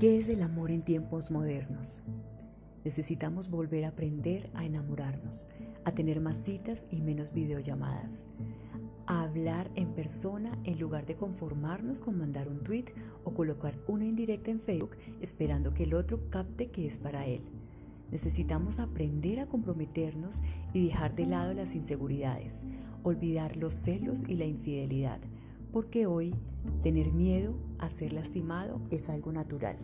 ¿Qué es el amor en tiempos modernos? Necesitamos volver a aprender a enamorarnos, a tener más citas y menos videollamadas, a hablar en persona en lugar de conformarnos con mandar un tweet o colocar una indirecta en Facebook esperando que el otro capte que es para él. Necesitamos aprender a comprometernos y dejar de lado las inseguridades, olvidar los celos y la porque hoy tener miedo a ser lastimado es algo natural.